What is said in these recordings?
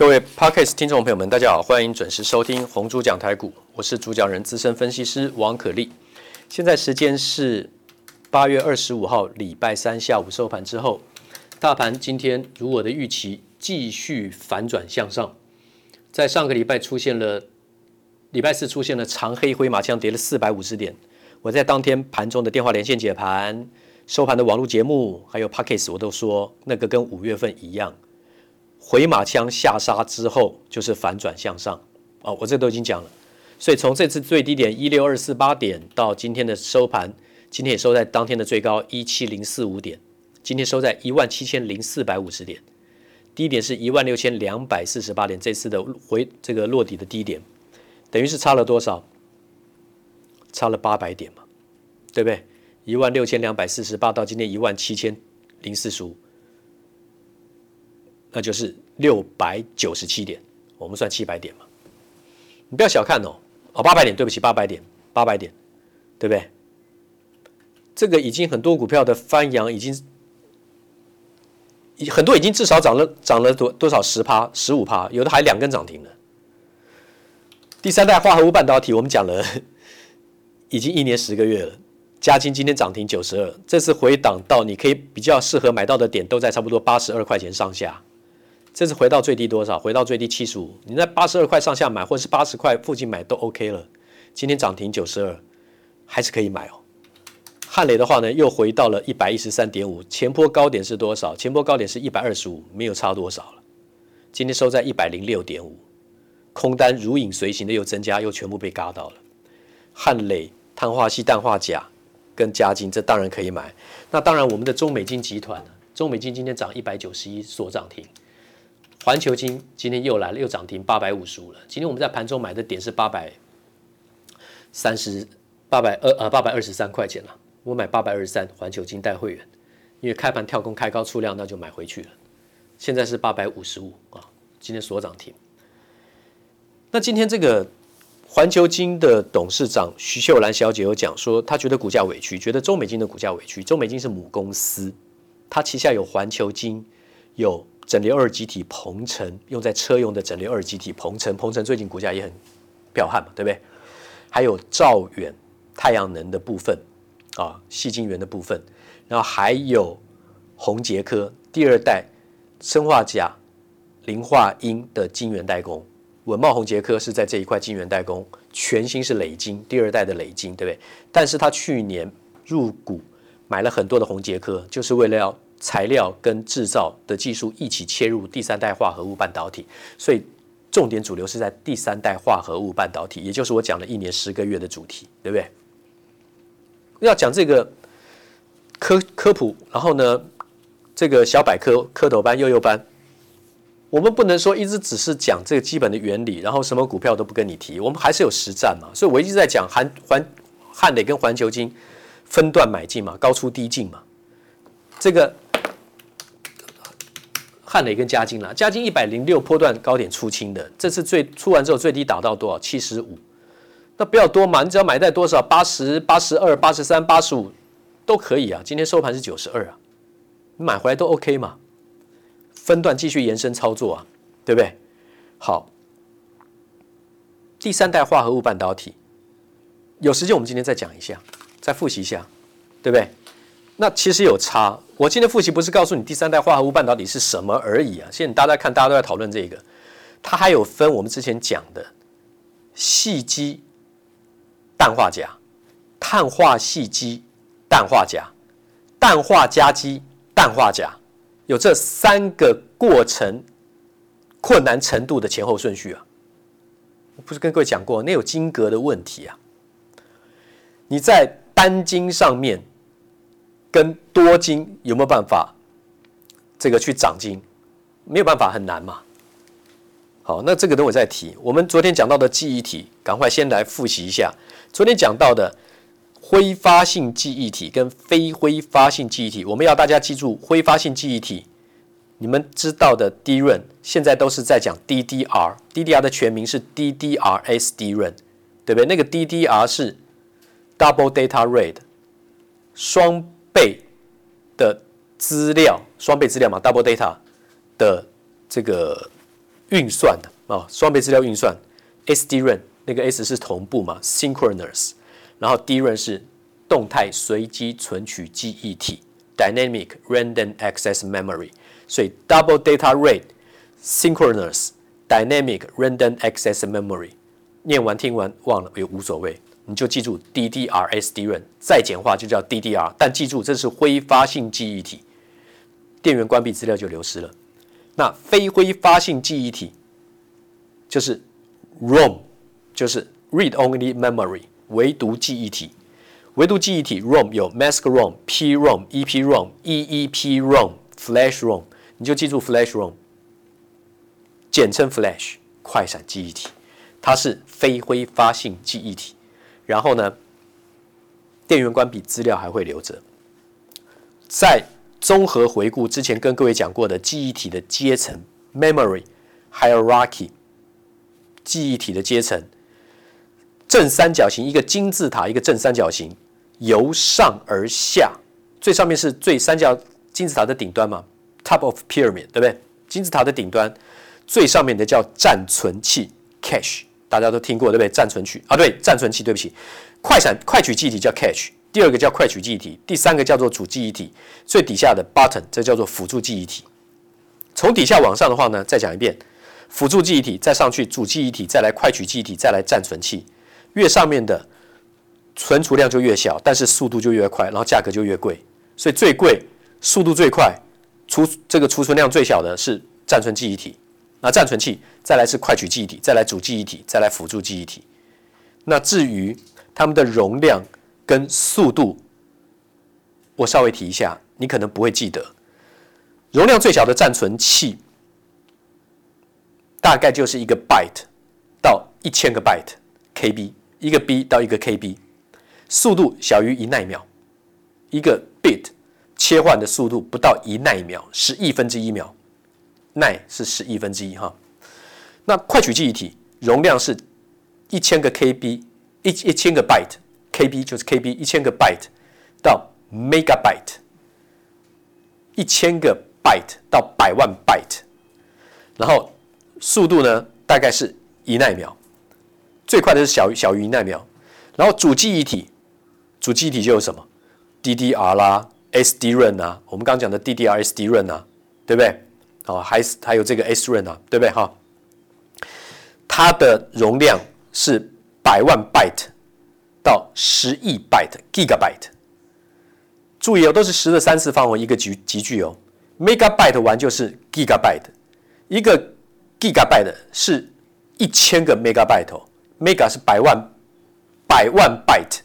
各位 Podcast 听众朋友们，大家好，欢迎准时收听红猪讲台股，我是主讲人资深分析师王可立。现在时间是八月二十五号礼拜三下午收盘之后，大盘今天如我的预期，继续反转向上。在上个礼拜出现了，礼拜四出现了长黑灰马枪，跌了四百五十点。我在当天盘中的电话连线解盘、收盘的网络节目，还有 Podcast，我都说那个跟五月份一样。回马枪下杀之后就是反转向上啊、哦！我这都已经讲了，所以从这次最低点一六二四八点到今天的收盘，今天也收在当天的最高一七零四五点，今天收在一万七千零四百五十点，低点是一万六千两百四十八点，这次的回这个落底的低点，等于是差了多少？差了八百点嘛，对不对？一万六千两百四十八到今天一万七千零四十五。那就是六百九十七点，我们算七百点嘛。你不要小看哦，哦八百点，对不起，八百点，八百点，对不对？这个已经很多股票的翻扬，已经，很多已经至少涨了涨了多多少十趴、十五趴，有的还两根涨停呢。第三代化合物半导体，我们讲了已经一年十个月了。嘉晶今天涨停九十二，这次回档到你可以比较适合买到的点，都在差不多八十二块钱上下。这次回到最低多少？回到最低七十五。你在八十二块上下买，或者是八十块附近买都 OK 了。今天涨停九十二，还是可以买哦。汉磊的话呢，又回到了一百一十三点五。前波高点是多少？前波高点是一百二十五，没有差多少了。今天收在一百零六点五，空单如影随形的又增加，又全部被嘎到了。汉磊、碳化矽、氮化钾跟嘉金，这当然可以买。那当然，我们的中美金集团？中美金今天涨一百九十一，锁涨停。环球金今天又来了，又涨停八百五十五了。今天我们在盘中买的点是八百三十八百二呃八百二十三块钱了。我买八百二十三，环球金带会员，因为开盘跳空开高出量，那就买回去了。现在是八百五十五啊，今天所涨停。那今天这个环球金的董事长徐秀兰小姐有讲说，她觉得股价委屈，觉得中美金的股价委屈。中美金是母公司，它旗下有环球金，有。整流二极体鹏程用在车用的整流二极体鹏程，鹏程最近股价也很彪悍嘛，对不对？还有兆远太阳能的部分啊，细晶圆的部分，然后还有宏杰科第二代砷化镓、磷化銦的晶圆代工，文茂宏杰科是在这一块晶圆代工，全新是磊晶第二代的磊晶，对不对？但是他去年入股买了很多的宏杰科，就是为了要。材料跟制造的技术一起切入第三代化合物半导体，所以重点主流是在第三代化合物半导体，也就是我讲了一年十个月的主题，对不对？要讲这个科科普，然后呢，这个小百科、蝌蚪班、幼幼班，我们不能说一直只是讲这个基本的原理，然后什么股票都不跟你提，我们还是有实战嘛。所以我一直在讲环环汉磊跟环球金分段买进嘛，高出低进嘛，这个。汉磊跟嘉金啦，嘉金一百零六波段高点出清的，这次最出完之后最低打到多少？七十五，那不要多嘛，你只要买在多少？八十八十二、八十三、八十五都可以啊。今天收盘是九十二啊，你买回来都 OK 嘛。分段继续延伸操作啊，对不对？好，第三代化合物半导体，有时间我们今天再讲一下，再复习一下，对不对？那其实有差。我今天复习不是告诉你第三代化合物半导体是什么而已啊。现在大家看，大家都在讨论这个，它还有分我们之前讲的细基氮化镓、碳化细基氮化镓、氮化镓基氮化镓，有这三个过程困难程度的前后顺序啊。我不是跟各位讲过，那有晶格的问题啊。你在单晶上面。跟多晶有没有办法这个去长晶？没有办法，很难嘛。好，那这个等会再提。我们昨天讲到的记忆体，赶快先来复习一下。昨天讲到的挥发性记忆体跟非挥发性记忆体，我们要大家记住，挥发性记忆体，你们知道的 DRAM 现在都是在讲 DDR，DDR 的全名是 DDRSDR，对不对？那个 DDR 是 Double Data Rate 双。倍的资料，双倍资料嘛，double data 的这个运算的啊，双倍资料运算，SDRAM 那个 S 是同步嘛，synchronous，然后 DRAM 是动态随机存取记忆体，dynamic random access memory，所以 double data rate，synchronous dynamic random access memory，念完听完忘了也无所谓，你就记住 DDR SDRAM，再简化就叫 DDR，但记住这是挥发性记忆体，电源关闭资料就流失了。那非挥发性记忆体就是 ROM，就是 Read Only Memory，唯独记忆体。唯独记忆体 ROM 有 Mask ROM、PROM、EPROM、EEPROM、Flash ROM，你就记住 Flash ROM，简称 Flash 快闪记忆体，它是非挥发性记忆体。然后呢，电源关闭，资料还会留着，在。综合回顾之前跟各位讲过的记忆体的阶层 （memory hierarchy），记忆体的阶层，正三角形，一个金字塔，一个正三角形，由上而下，最上面是最三角金字塔的顶端嘛，top of pyramid，对不对？金字塔的顶端最上面的叫暂存器 （cache），大家都听过对不对？暂存器啊，对，暂存器，对不起，快闪快取记忆体叫 cache。第二个叫快取记忆体，第三个叫做主记忆体，最底下的 button 这叫做辅助记忆体。从底下往上的话呢，再讲一遍，辅助记忆体再上去主记忆体，再来快取记忆体，再来暂存器。越上面的存储量就越小，但是速度就越快，然后价格就越贵。所以最贵、速度最快、储这个储存量最小的是暂存记忆体，那暂存器再来是快取记忆体，再来主记忆体，再来辅助记忆体。那至于它们的容量。跟速度，我稍微提一下，你可能不会记得。容量最小的暂存器，大概就是一个 byte 到一千个 byte，KB，一个 B 到一个 KB，速度小于一奈秒，一个 bit 切换的速度不到一奈秒，是亿分之一秒，奈是十亿分之一哈。那快取记忆体容量是一千个 KB，一一千个 byte。KB 就是 KB，一千个 byte 到 megabyte，一千个 byte 到百万 byte，然后速度呢大概是一奈秒，最快的是小于小于一奈秒，然后主记忆体，主记忆体就有什么 DDR 啦，SDRAM 啊，我们刚刚讲的 DDR SDRAM 啊，对不对？哦，还是还有这个 SRAM 啊，对不对？哈，它的容量是百万 byte。到十亿 byte，gigabyte，注意哦，都是十的三次方哦，一个级级距哦。megabyte 完就是 gigabyte，一个 gigabyte 是一千个 megabyte 哦，mega 是百万百万 byte，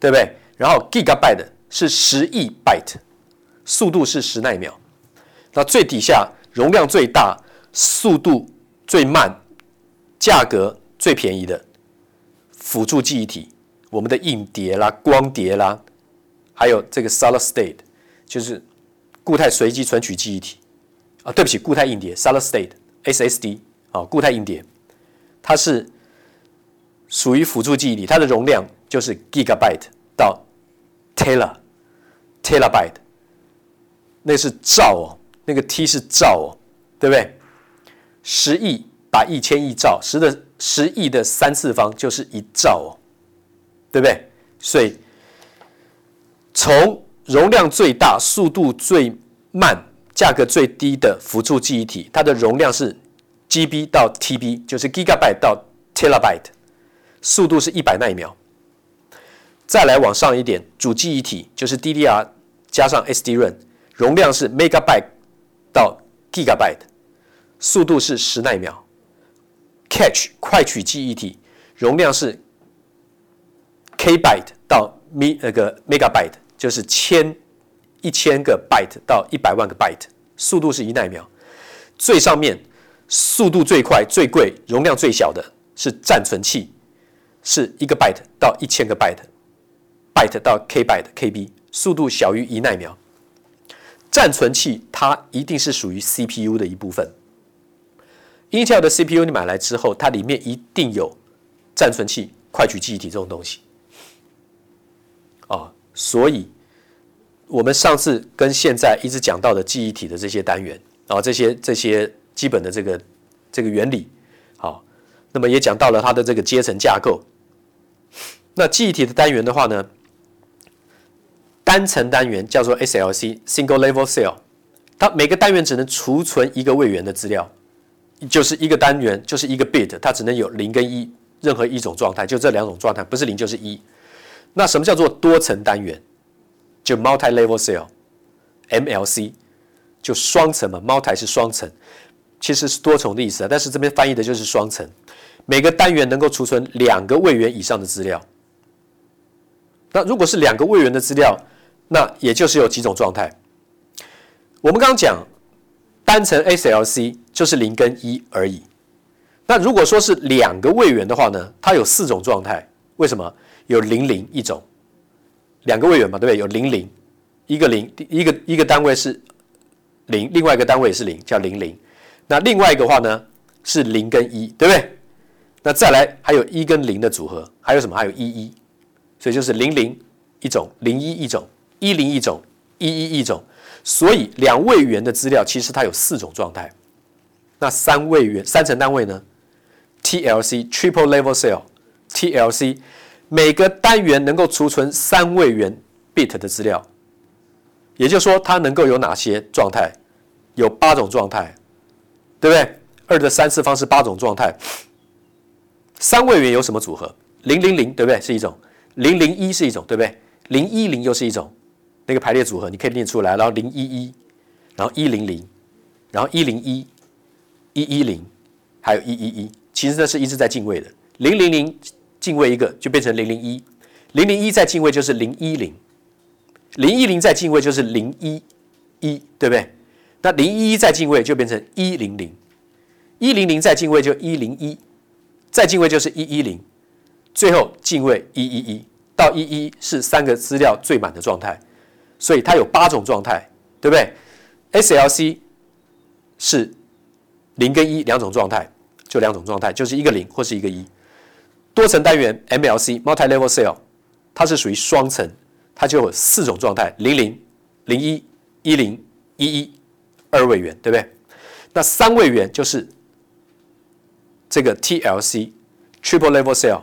对不对？然后 gigabyte 是十亿 byte，速度是十奈秒。那最底下容量最大，速度最慢，价格最便宜的辅助记忆体。我们的硬碟啦、光碟啦，还有这个 solid state，就是固态随机存取记忆体。啊，对不起，固态硬碟 solid state SSD 啊，固态硬碟，它是属于辅助记忆体，它的容量就是 gigabyte 到 tera terabyte，那是兆哦，那个 T 是兆哦，对不对？十亿把一千亿兆，十的十亿的三次方就是一兆哦。对不对？所以从容量最大、速度最慢、价格最低的辅助记忆体，它的容量是 GB 到 TB，就是 Gigabyte 到 Terabyte，速度是一百奈秒。再来往上一点，主记忆体就是 DDR 加上 SDRAM，容量是 Megabyte 到 Gigabyte，速度是十奈秒。，catch 快取记忆体容量是。K byte 到 me 那个 megabyte 就是千一千个 byte 到一百万个 byte，速度是一奈秒。最上面速度最快、最贵、容量最小的是暂存器，是一个 byte 到一千个 byte，byte 到 K byte KB，速度小于一奈秒。暂存器它一定是属于 CPU 的一部分。Intel 的 CPU 你买来之后，它里面一定有暂存器、快取记忆体这种东西。啊，所以我们上次跟现在一直讲到的记忆体的这些单元，然后这些这些基本的这个这个原理。好，那么也讲到了它的这个阶层架构。那记忆体的单元的话呢，单层单元叫做 SLC（Single Level Cell），它每个单元只能储存一个位元的资料，就是一个单元就是一个 bit，它只能有零跟一，任何一种状态，就这两种状态，不是零就是一。那什么叫做多层单元？就 Multi-Level Cell（MLC），就双层嘛，Multi 是双层，其实是多重的意思啊，但是这边翻译的就是双层，每个单元能够储存两个位元以上的资料。那如果是两个位元的资料，那也就是有几种状态。我们刚刚讲单层 SLC 就是零跟一而已。那如果说是两个位元的话呢，它有四种状态。为什么？有零零一种，两个位元嘛，对不对？有零零，一个零，一个一个单位是零，另外一个单位也是零，叫零零。那另外一个话呢是零跟一，对不对？那再来还有一跟零的组合，还有什么？还有一一。所以就是零零一种，零一一种，一零一种，一一一种。所以两位元的资料其实它有四种状态。那三位元三层单位呢？TLC（Triple Level Cell），TLC 每个单元能够储存三位元 bit 的资料。也就是说，它能够有哪些状态？有八种状态，对不对？二的三次方是八种状态。三位元有什么组合？零零零，对不对？是一种。零零一是一种，对不对？零一零又是一种，那个排列组合你可以念出来。然后零一一，然后一零零，然后一零一，一一零，还有一一一。其实这是一直在进位的。零零零进位一个就变成零零一，零零一再进位就是零一零，零一零再进位就是零一一，对不对？那零一一再进位就变成一零零，一零零再进位就一零一，再进位就是一一零。最后进位一一一到一一是三个资料最满的状态，所以它有八种状态，对不对？SLC 是零跟一两种状态，就两种状态，就是一个零或是一个一。多层单元 MLC（Multi-Level Cell） 它是属于双层，它就有四种状态：零零、零一、一零、一一，二位元，对不对？那三位元就是这个 TLC（Triple Level Cell）。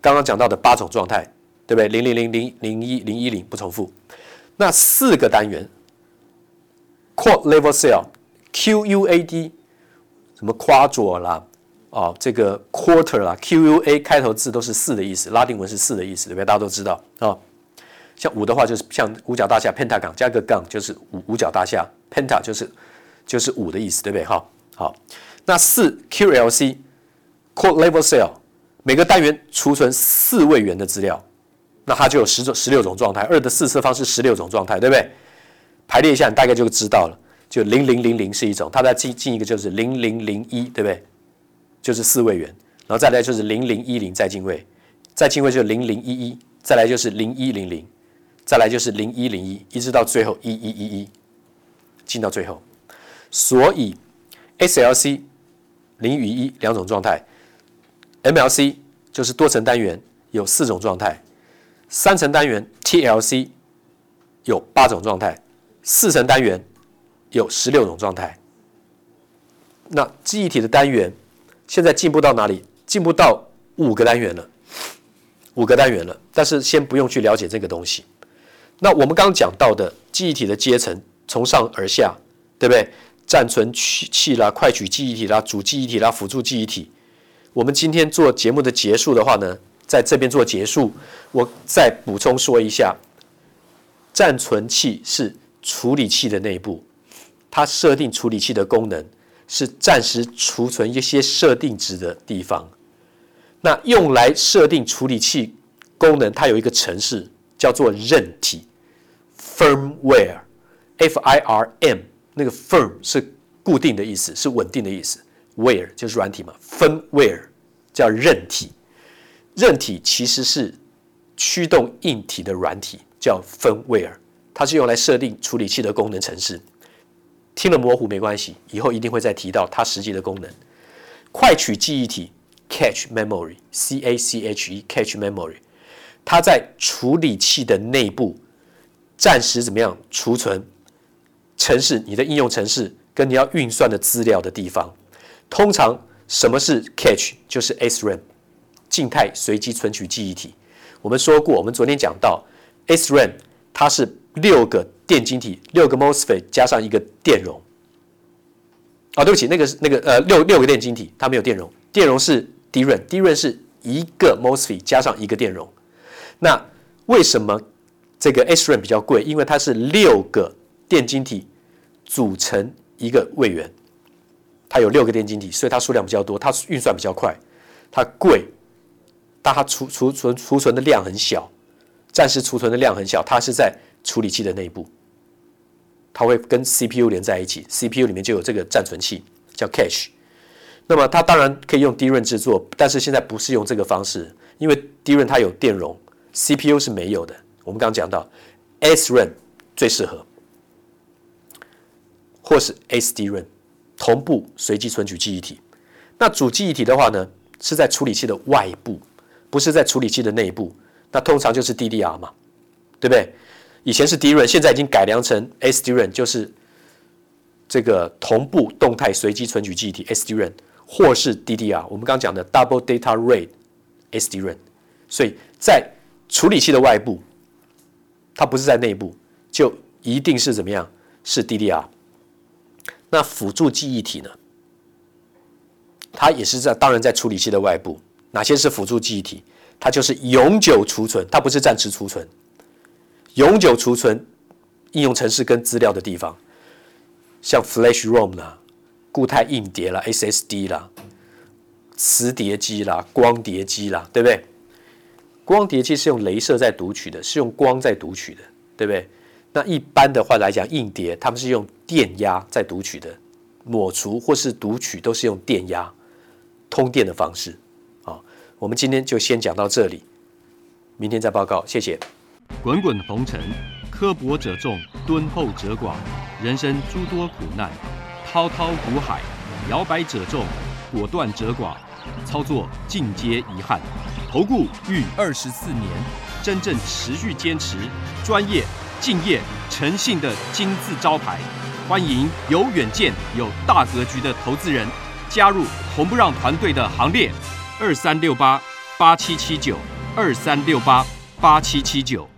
刚刚讲到的八种状态，对不对？零零零零零一零一零不重复。那四个单元，Quad Level Cell，Q U A D，什么 Quadro 啦，哦，这个 Quarter 啦，Q U A 开头字都是四的意思，拉丁文是四的意思，对不对？大家都知道啊、像五的话，就是像五角大厦，Pentagon 加个杠就是五五角大厦，Penta 就是就是五的意思，对不对？哈，好。那四 Q L C，Quad Level Cell。每个单元储存四位元的资料，那它就有十种、十六种状态。二的四次方是十六种状态，对不对？排列一下，你大概就知道了。就零零零零是一种，它再进进一个就是零零零一，对不对？就是四位元，然后再来就是零零一零再进位，再进位就零零一一，再来就是零一零零，再来就是零一零一，一直到最后一一一一，进到最后。所以 SLC 零与一两种状态。MLC 就是多层单元，有四种状态；三层单元 TLC 有八种状态；四层单元有十六种状态。那记忆体的单元现在进步到哪里？进步到五个单元了，五个单元了。但是先不用去了解这个东西。那我们刚刚讲到的记忆体的阶层，从上而下，对不对？暂存器啦、快取记忆体啦、主记忆体啦、辅助记忆体。我们今天做节目的结束的话呢，在这边做结束，我再补充说一下，暂存器是处理器的内部，它设定处理器的功能是暂时储存一些设定值的地方。那用来设定处理器功能，它有一个程式叫做韧体 （firmware），F I R M，那个 firm 是固定的意思，是稳定的意思。ware 就是软体嘛，firmware 叫韧体，韧体其实是驱动硬体的软体，叫 firmware，它是用来设定处理器的功能程式。听了模糊没关系，以后一定会再提到它实际的功能。快取记忆体 cache memory，C A C H E cache memory，它在处理器的内部暂时怎么样储存程式，你的应用程式跟你要运算的资料的地方。通常什么是 cache？就是 SRAM，静态随机存取记忆体。我们说过，我们昨天讲到 SRAM，它是六个电晶体，六个 MOSFET 加上一个电容。哦，对不起，那个是那个呃六六个电晶体，它没有电容，电容是 DRAM，DRAM 是一个 MOSFET 加上一个电容。那为什么这个 SRAM 比较贵？因为它是六个电晶体组成一个位元，它有六个电晶体，所以它数量比较多，它运算比较快，它贵，但它储储存储存的量很小，暂时储存的量很小，它是在处理器的内部。它会跟 CPU 连在一起，CPU 里面就有这个暂存器，叫 cache。那么它当然可以用 DRAM 制作，但是现在不是用这个方式，因为 DRAM 它有电容，CPU 是没有的。我们刚刚讲到 SRAM 最适合，或是 SDRAM 同步随机存取记忆体。那主记忆体的话呢，是在处理器的外部，不是在处理器的内部。那通常就是 DDR 嘛，对不对？以前是 DRAM，现在已经改良成 SDRAM，就是这个同步动态随机存取记忆体 SDRAM，或是 DDR。我们刚讲的 Double Data Rate SDRAM。所以在处理器的外部，它不是在内部，就一定是怎么样？是 DDR。那辅助记忆体呢？它也是在，当然在处理器的外部。哪些是辅助记忆体？它就是永久储存，它不是暂时储存。永久储存应用程式跟资料的地方，像 Flash ROM 啦、固态硬碟啦、SSD 啦、磁碟机啦、光碟机啦，对不对？光碟机是用镭射在读取的，是用光在读取的，对不对？那一般的话来讲，硬碟他们是用电压在读取的，抹除或是读取都是用电压通电的方式。我们今天就先讲到这里，明天再报告，谢谢。滚滚红尘，刻薄者众，敦厚者寡；人生诸多苦难，滔滔苦海，摇摆者众，果断者寡。操作尽皆遗憾。投顾逾二十四年，真正持续坚持、专业、敬业、诚信的金字招牌。欢迎有远见、有大格局的投资人加入红不让团队的行列。二三六八八七七九，二三六八八七七九。